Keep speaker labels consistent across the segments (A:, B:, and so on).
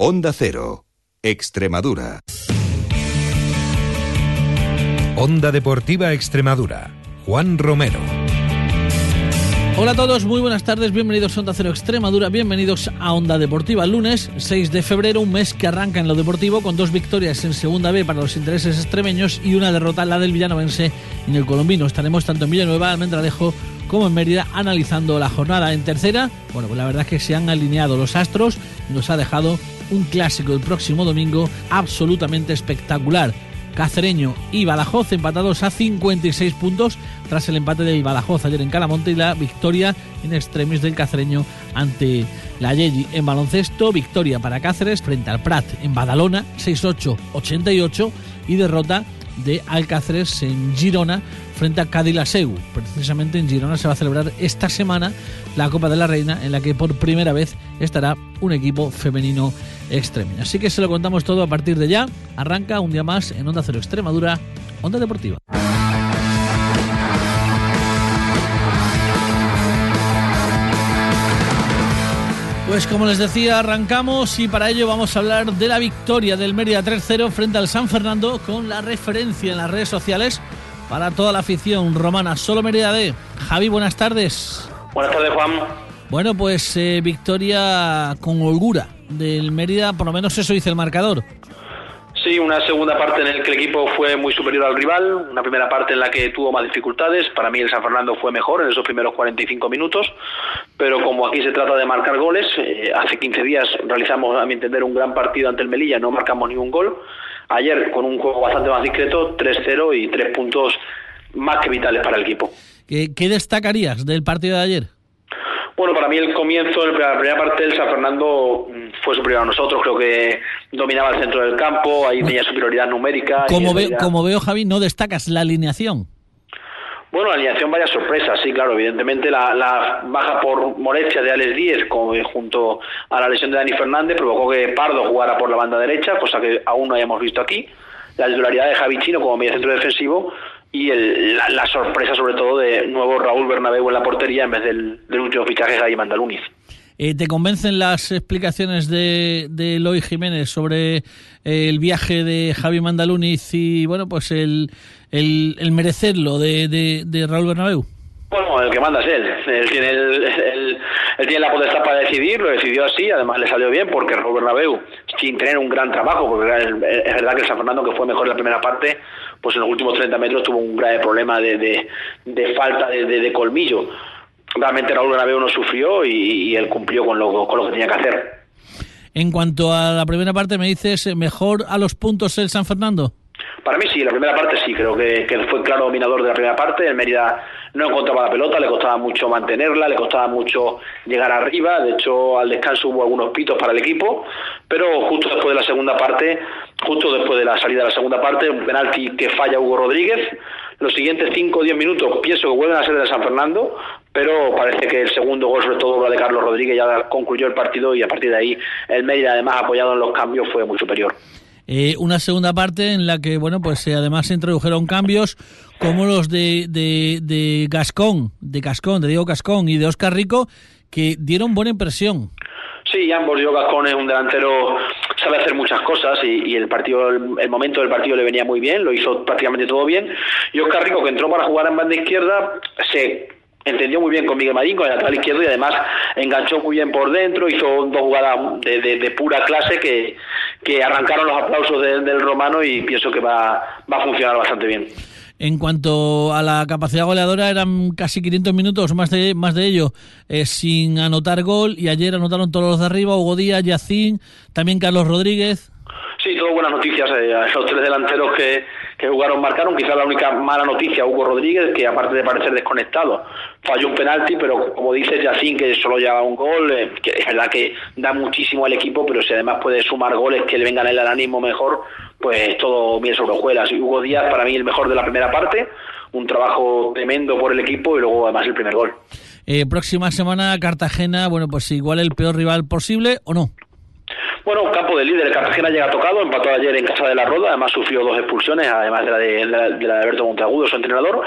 A: Onda Cero, Extremadura.
B: Onda Deportiva Extremadura. Juan Romero.
C: Hola a todos, muy buenas tardes, bienvenidos a Onda Cero Extremadura, bienvenidos a Onda Deportiva. Lunes 6 de febrero, un mes que arranca en lo deportivo con dos victorias en Segunda B para los intereses extremeños y una derrota, la del villanovense en el colombino. Estaremos tanto en Villanueva, Almendralejo como en Mérida analizando la jornada. En tercera, bueno, pues la verdad es que se han alineado los astros nos ha dejado un clásico el próximo domingo absolutamente espectacular. Cacereño y Badajoz empatados a 56 puntos tras el empate del Badajoz ayer en Calamonte y la victoria en extremis del Cacereño ante la Yegi en baloncesto. Victoria para Cáceres frente al Prat en Badalona 6-8-88 y derrota de Alcáceres en Girona frente a Cadilaseu. Precisamente en Girona se va a celebrar esta semana la Copa de la Reina en la que por primera vez estará un equipo femenino extremo. Así que se lo contamos todo a partir de ya. Arranca un día más en Onda Cero Extremadura, Onda Deportiva. Pues como les decía, arrancamos y para ello vamos a hablar de la victoria del Mérida 3-0 frente al San Fernando con la referencia en las redes sociales para toda la afición romana. Solo Mérida D. Javi, buenas tardes.
D: Buenas tardes, Juan.
C: Bueno, pues eh, victoria con holgura del Mérida, por lo menos eso dice el marcador.
D: Sí, una segunda parte en la que el equipo fue muy superior al rival, una primera parte en la que tuvo más dificultades. Para mí el San Fernando fue mejor en esos primeros 45 minutos, pero como aquí se trata de marcar goles, eh, hace 15 días realizamos, a mi entender, un gran partido ante el Melilla, no marcamos ningún gol. Ayer, con un juego bastante más discreto, 3-0 y tres puntos más que vitales para el equipo.
C: ¿Qué, ¿Qué destacarías del partido de ayer?
D: Bueno, para mí el comienzo, la primera parte del San Fernando mm, fue superior a nosotros, creo que dominaba el centro del campo, ahí tenía superioridad numérica.
C: Como, veo, como veo, Javi, no destacas la alineación.
D: Bueno, la alineación vaya sorpresa, sí, claro, evidentemente la, la baja por molestia de Alex Díez junto a la lesión de Dani Fernández provocó que Pardo jugara por la banda derecha, cosa que aún no hayamos visto aquí. La titularidad de Javi Chino como medio centro defensivo y el, la, la, sorpresa sobre todo de nuevo Raúl Bernabéu en la portería en vez del, del último fichaje Jaime Mandaluniz.
C: Eh, ¿Te convencen las explicaciones de, de Eloy Jiménez sobre eh, el viaje de Javi Mandaluniz y bueno pues el, el, merecerlo de, de, Raúl Bernabéu?
D: Bueno, el que manda es él. Él tiene, el, él tiene la potestad para decidir, lo decidió así, además le salió bien porque Raúl Bernabéu, sin tener un gran trabajo, porque es verdad que San Fernando, que fue mejor en la primera parte, pues en los últimos 30 metros tuvo un grave problema de, de, de falta de, de, colmillo. Realmente Raúl Bernabéu no sufrió y, y, él cumplió con lo, con lo que tenía que hacer.
C: En cuanto a la primera parte, ¿me dices mejor a los puntos el San Fernando?
D: Para mí sí, la primera parte sí, creo que, que, fue claro dominador de la primera parte. El Mérida no encontraba la pelota, le costaba mucho mantenerla, le costaba mucho llegar arriba. De hecho, al descanso hubo algunos pitos para el equipo, pero justo después de la segunda parte, justo después de la salida de la segunda parte, un penalti que falla Hugo Rodríguez. Los siguientes 5 o 10 minutos pienso que vuelven a ser de San Fernando, pero parece que el segundo gol, sobre todo obra de Carlos Rodríguez, ya concluyó el partido y a partir de ahí el Mérida, además apoyado en los cambios, fue muy superior.
C: Eh, una segunda parte en la que, bueno, pues eh, además se introdujeron cambios como los de, de, de Gascón, de Gascón, de Diego Gascón y de Oscar Rico, que dieron buena impresión.
D: Sí, ambos. Diego Gascón es un delantero, sabe hacer muchas cosas y, y el partido, el, el, momento del partido le venía muy bien, lo hizo prácticamente todo bien. Y Oscar Rico, que entró para jugar en banda izquierda, se entendió muy bien con Miguel Marín, con el lateral izquierdo, y además enganchó muy bien por dentro, hizo dos jugadas de, de, de pura clase que, que, arrancaron los aplausos de, del romano y pienso que va, va a funcionar bastante bien.
C: En cuanto a la capacidad goleadora, eran casi 500 minutos, más de, más de ello, eh, sin anotar gol, y ayer anotaron todos los de arriba, Hugo Díaz, Yacín, también Carlos Rodríguez.
D: Sí, todo buenas noticias. Eh, los tres delanteros que, que jugaron marcaron. Quizás la única mala noticia, Hugo Rodríguez, que aparte de parecer desconectado, falló un penalti, pero como dice Yacín, que solo lleva un gol, eh, que es verdad que da muchísimo al equipo, pero si además puede sumar goles que le vengan el ánimo mejor, pues todo bien sobre hojuelas. Hugo Díaz, para mí, el mejor de la primera parte, un trabajo tremendo por el equipo y luego además el primer gol.
C: Eh, próxima semana Cartagena, bueno, pues igual el peor rival posible o no.
D: Bueno, campo de líder, Cartagena llega tocado, empató ayer en Casa de la Roda, además sufrió dos expulsiones, además de la de, de Alberto Monteagudo, su entrenador.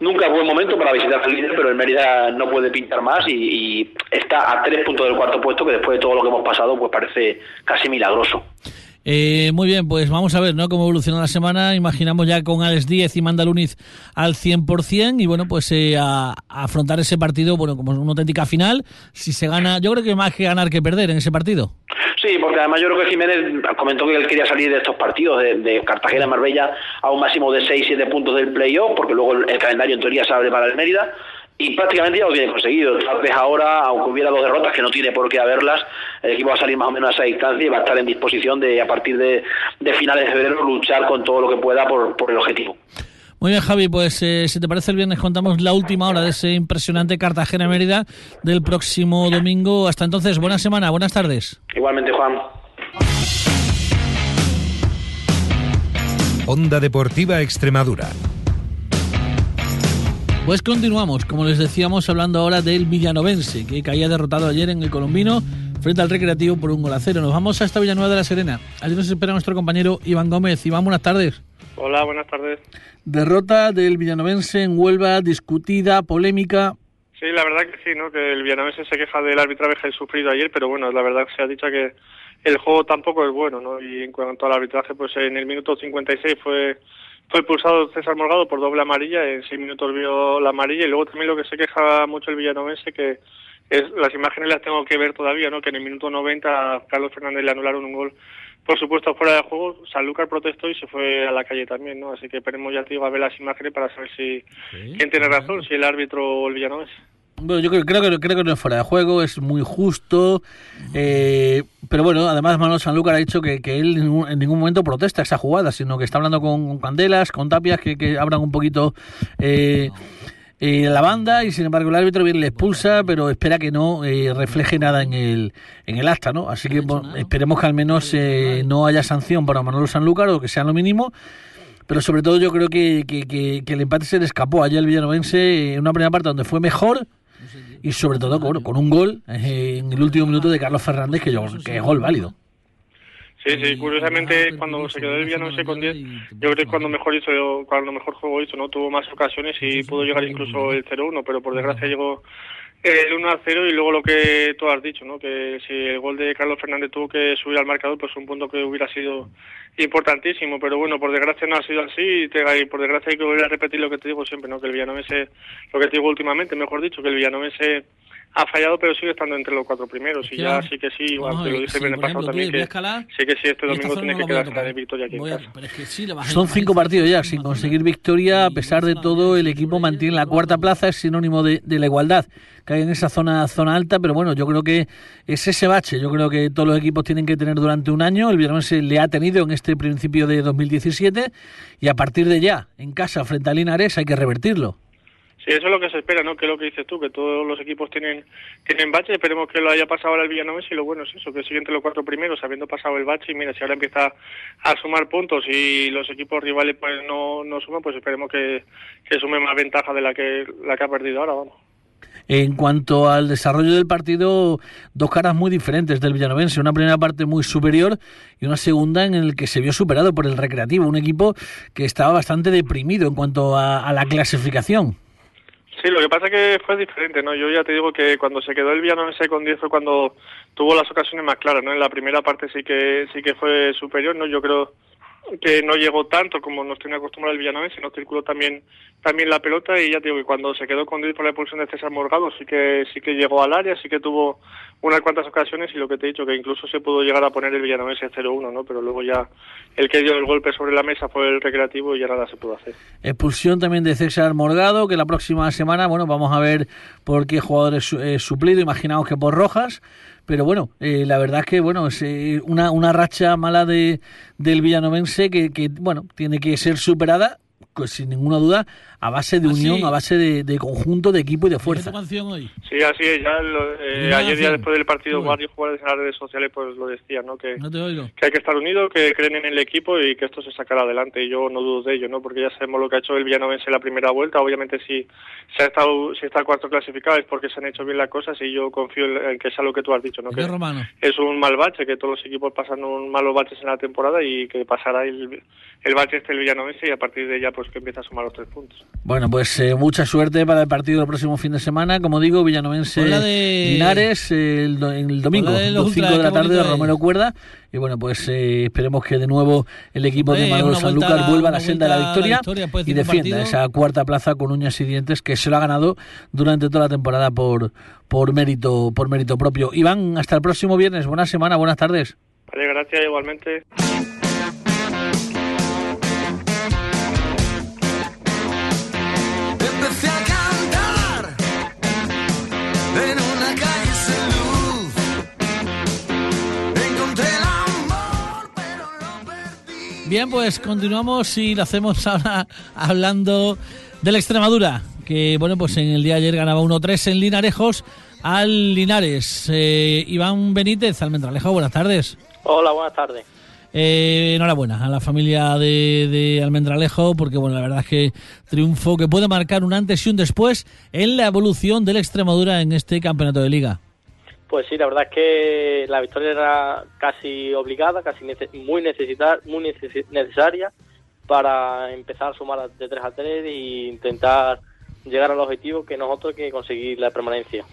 D: Nunca es buen momento para visitar al líder, pero el Mérida no puede pintar más y, está a tres puntos del cuarto puesto, que después de todo lo que hemos pasado, pues parece casi milagroso.
C: Eh, muy bien, pues vamos a ver ¿no? cómo evoluciona la semana. Imaginamos ya con Alex 10 y Manda Luniz al 100% y bueno, pues eh, a, afrontar ese partido bueno como una auténtica final. Si se gana, yo creo que más que ganar que perder en ese partido.
D: Sí, porque además yo creo que Jiménez comentó que él quería salir de estos partidos de, Cartagena y Marbella a un máximo de 6-7 puntos del playoff, porque luego el, calendario en teoría se abre para el Mérida y prácticamente ya lo tiene conseguido. Tal vez ahora, aunque hubiera dos derrotas, que no tiene por qué haberlas, el equipo va a salir más o menos a esa distancia y va a estar en disposición de, a partir de, finales de febrero, luchar con todo lo que pueda por, por el objetivo.
C: Muy bien, Javi, pues eh, si te parece el viernes contamos la última hora de ese impresionante Cartagena-Mérida del próximo domingo. Hasta entonces, buena semana, buenas tardes.
D: Igualmente, Juan.
B: Onda Deportiva Extremadura.
C: Pues continuamos, como les decíamos, hablando ahora del Villanovense, que caía derrotado ayer en el Colombino frente al Recreativo por un gol a cero. Nos vamos hasta Villanueva de la Serena. Allí nos espera nuestro compañero Iván Gómez. Iván, buenas tardes.
E: Hola, buenas tardes.
C: Derrota del Villanovense en Huelva, discutida, polémica.
E: Sí, la verdad que sí, ¿no? Que el Villanovense se queja del arbitraje sufrido ayer, pero bueno, la verdad que se ha dicho que el juego tampoco es bueno, ¿no? Y en cuanto al arbitraje, pues en el minuto 56 fue fue pulsado César Morgado por doble amarilla, en seis minutos vio la amarilla y luego también lo que se queja mucho el villanovense que es, las imágenes las tengo que ver todavía, ¿no? Que en el minuto 90 a Carlos Fernández le anularon un gol por supuesto fuera de juego, Sanlúcar protestó y se fue a la calle también, ¿no? Así que esperemos ya te digo a ver las imágenes para saber si quién tiene razón, si el árbitro o el villanovense.
C: Bueno, yo creo, creo, que, creo que no es fuera de juego, es muy justo. Eh, pero bueno, además Manuel Sanlúcar ha dicho que, que él en ningún, momento protesta esa jugada, sino que está hablando con, Candelas, con Tapias, que, que abran un poquito eh, eh, la banda y sin embargo el árbitro bien le expulsa, pero espera que no eh, refleje nada en el, en el acta, ¿no? Así que esperemos que al menos eh, no haya sanción para Manolo Sanlúcar o que sea lo mínimo. Pero sobre todo yo creo que, que, el empate se le escapó ayer el Villanovense en una primera parte donde fue mejor y sobre todo con, un gol en el último minuto de Carlos Fernández que, es gol válido.
E: Sí, sí, curiosamente cuando se quedó el sé con 10, yo creo que cuando mejor hizo, cuando mejor juego hizo, ¿no? Tuvo más ocasiones y pudo llegar incluso el 0-1, pero por desgracia llegó el 1 0 y luego lo que tú has dicho, ¿no? Que si el gol de Carlos Fernández tuvo que subir al marcador, pues un punto que hubiera sido importantísimo, pero bueno, por desgracia no ha sido así y, por desgracia hay que volver a repetir lo que te digo siempre, ¿no? Que el Villanovense, lo que te digo últimamente, mejor dicho, que el Villanovense ha fallado, pero sigue estando entre los cuatro primeros. Y ya sí que sí, igual te lo dije el pasado también, que sí que sí, este domingo tiene que quedarse de victoria aquí
C: Son cinco partidos ya sin conseguir victoria. A pesar de todo, el equipo mantiene la cuarta plaza, es sinónimo de, la igualdad que hay en esa zona, zona alta, pero bueno, yo creo que es ese bache. Yo creo que todos los equipos tienen que tener durante un año. El viernes le ha tenido en este principio de 2017 y a partir de ya, en casa, frente a Linares, hay que revertirlo.
E: Sí, eso es lo que se espera, ¿no? Que es lo que dices tú, que todos los equipos tienen tienen bache. Esperemos que lo haya pasado ahora el Villanovense y lo bueno es eso, que sigue entre los cuatro primeros, habiendo pasado el bache. Y mira, si ahora empieza a sumar puntos y los equipos rivales pues no, no suman, pues esperemos que, que sume más ventaja de la que, la que ha perdido ahora, vamos.
C: En cuanto al desarrollo del partido, dos caras muy diferentes del Villanovense. Una primera parte muy superior y una segunda en el que se vio superado por el Recreativo, un equipo que estaba bastante deprimido en cuanto a la clasificación.
E: Sí, lo que pasa es que fue diferente, ¿no? Yo ya te digo que cuando se quedó el ese con 10 fue cuando tuvo las ocasiones más claras, ¿no? En la primera parte sí que sí que fue superior, ¿no? Yo creo que no llegó tanto como nos tiene acostumbrado el Villanovense, no circuló también también la pelota y ya te digo que cuando se quedó con 10 por la expulsión de César Morgado sí que sí que llegó al área, sí que tuvo unas cuantas ocasiones y lo que te he dicho que incluso se pudo llegar a poner el Villanovense 0-1, ¿no? Pero luego ya el que dio el golpe sobre la mesa fue el recreativo y ya nada se pudo hacer.
C: Expulsión también de César Morgado, que la próxima semana, bueno, vamos a ver por qué jugador es eh, suplido, imaginamos que por Rojas, pero bueno, eh, la verdad es que bueno, es eh, una, una racha mala de del villanovense que, que bueno, tiene que ser superada pues, sin ninguna duda a base de ¿Ah, unión, a base de, conjunto, de equipo y de fuerza.
E: hoy? Sí, así es. Ya eh, ayer, ya después del partido, varios jugadores en las redes sociales pues lo decían, ¿no? Que, que hay que estar unidos, que creen en el equipo y que esto se sacará adelante. Y yo no dudo de ello, ¿no? Porque ya sabemos lo que ha hecho el Villanovense en la primera vuelta. Obviamente, si se ha estado, si está cuarto clasificado es porque se han hecho bien las cosas y yo confío en, que sea lo que tú has dicho, ¿no? Que es un mal bache, que todos los equipos pasan un malos baches en la temporada y que pasará el, el bache este el Villanovense y a partir de ella pues que empieza a sumar los tres puntos.
C: Bueno, pues eh, mucha suerte para el partido del próximo fin de semana. Como digo, Villanovense Linares el, el domingo, a las 5 de la tarde de Romero Cuerda. Y bueno, pues eh, esperemos que de nuevo el equipo de Manuel Sanlúcar vuelva a la senda de la victoria, y defienda esa cuarta plaza con uñas y dientes que se lo ha ganado durante toda la temporada por, por, mérito, por mérito propio. Iván, hasta el próximo viernes. Buena semana, buenas tardes.
E: Vale, gracias igualmente.
C: Bien, pues continuamos y lo hacemos ahora hablando de la Extremadura, que bueno, pues en el día de ayer ganaba 1-3 en Linarejos al Linares. Eh, Iván Benítez, Almendralejo, buenas tardes.
F: Hola, buenas tardes.
C: Eh, enhorabuena a la familia de, de, Almendralejo, porque bueno, la verdad es que triunfo que puede marcar un antes y un después en la evolución de la Extremadura en este campeonato de liga.
F: Pues sí, la verdad es que la victoria era casi obligada, casi muy, necesitar, muy necesaria para empezar a sumar de 3 a 3 e intentar llegar al objetivo que nosotros que conseguir la permanencia.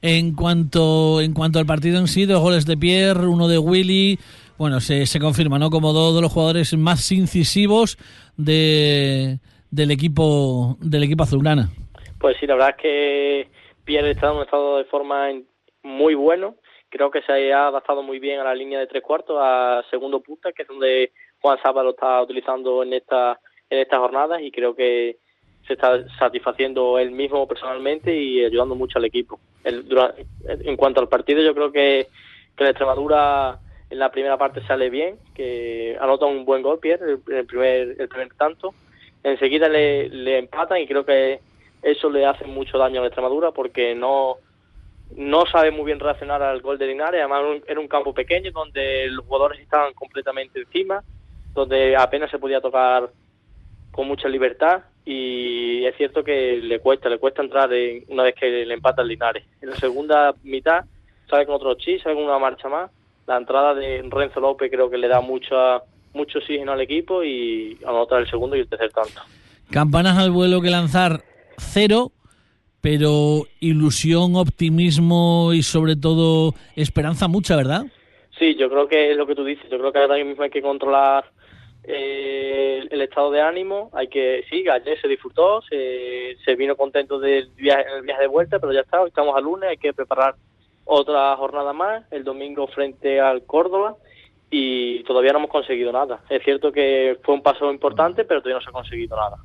C: En cuanto en cuanto al partido en sí, dos goles de Pierre, uno de Willy, bueno, se, se confirma, ¿no? Como dos de los jugadores más incisivos de, del equipo del equipo azulgrana.
F: Pues sí, la verdad es que Pierre está en un estado de forma muy bueno. Creo que se ha adaptado muy bien a la línea de tres cuartos, a segundo punta, que es donde Juan Saba lo está utilizando en esta en estas jornadas y creo que se está satisfaciendo él mismo personalmente y ayudando mucho al equipo. en cuanto al partido, yo creo que, que la Extremadura en la primera parte sale bien, que anota un buen gol, Pierre, el, primer, el primer tanto. Enseguida le, le empatan y creo que eso le hace mucho daño a la Extremadura porque no no sabe muy bien reaccionar al gol de Linares, además era un campo pequeño donde los jugadores estaban completamente encima, donde apenas se podía tocar con mucha libertad y es cierto que le cuesta, le cuesta entrar en, una vez que le empata el Linares. En la segunda mitad sale con otro chis, sale con una marcha más. La entrada de Renzo López creo que le da mucha, mucho oxígeno al equipo y anota el segundo y el tercer tanto.
C: Campanas al vuelo que lanzar cero pero ilusión, optimismo y sobre todo esperanza mucha, ¿verdad?
F: Sí, yo creo que es lo que tú dices. Yo creo que ahora mismo hay que controlar eh, el estado de ánimo. Hay que, sí, ayer se disfrutó, se, se vino contento del viaje, el viaje de vuelta, pero ya está, estamos a lunes, hay que preparar otra jornada más, el domingo frente al Córdoba y todavía no hemos conseguido nada. Es cierto que fue un paso importante, pero todavía no se ha conseguido nada.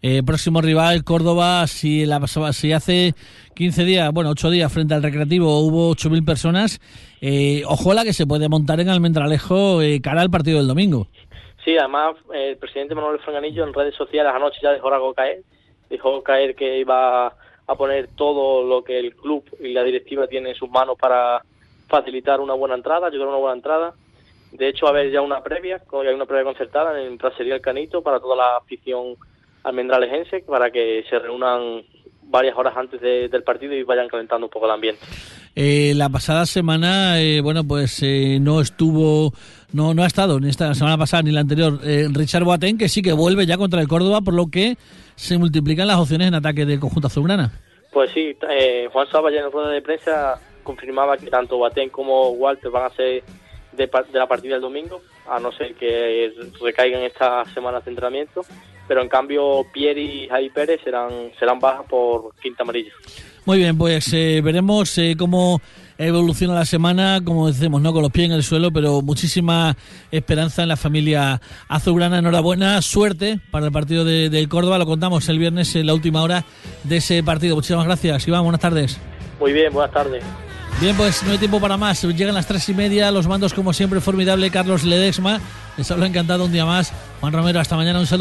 C: Eh, próximo rival, Córdoba, si, la, si hace 15 días, bueno, 8 días frente al Recreativo hubo 8.000 personas, eh, ojalá que se puede montar en Almendralejo eh, cara al partido del domingo.
F: Sí, además el presidente Manuel Franganillo en redes sociales anoche ya dejó algo caer, dejó caer que iba a poner todo lo que el club y la directiva tienen en sus manos para facilitar una buena entrada, ayudar a una buena entrada. De hecho, a haber ya una previa, hay una previa concertada en Trasería El Canito para toda la afición almendralejense para que se reúnan varias horas antes del partido y vayan calentando un poco el ambiente.
C: Eh, la pasada semana, eh, bueno, pues eh, no estuvo, no, no ha estado ni esta semana pasada ni la anterior Richard Boateng, que sí que vuelve ya contra el Córdoba, por lo que se multiplican las opciones en ataque del conjunto azulgrana.
F: Pues sí, Juan Saba ya en la rueda de prensa confirmaba que tanto Boateng como Walter van a ser de, de la partida del domingo, a no ser que recaigan estas semanas de entrenamiento pero en cambio Pierre y Javi Pérez serán, serán bajas por quinta amarilla.
C: Muy bien, pues eh, veremos eh, cómo evoluciona la semana, como decimos, ¿no? con los pies en el suelo, pero muchísima esperanza en la familia azulgrana. Enhorabuena, suerte para el partido de, del Córdoba. Lo contamos el viernes en la última hora de ese partido. Muchísimas gracias, Iván. Buenas tardes.
F: Muy bien, buenas tardes.
C: Bien, pues no hay tiempo para más. Llegan las tres y media. Los mandos, como siempre, formidable. Carlos Ledesma. Les hablo encantado un día más. Juan Romero, hasta mañana. Un saludo.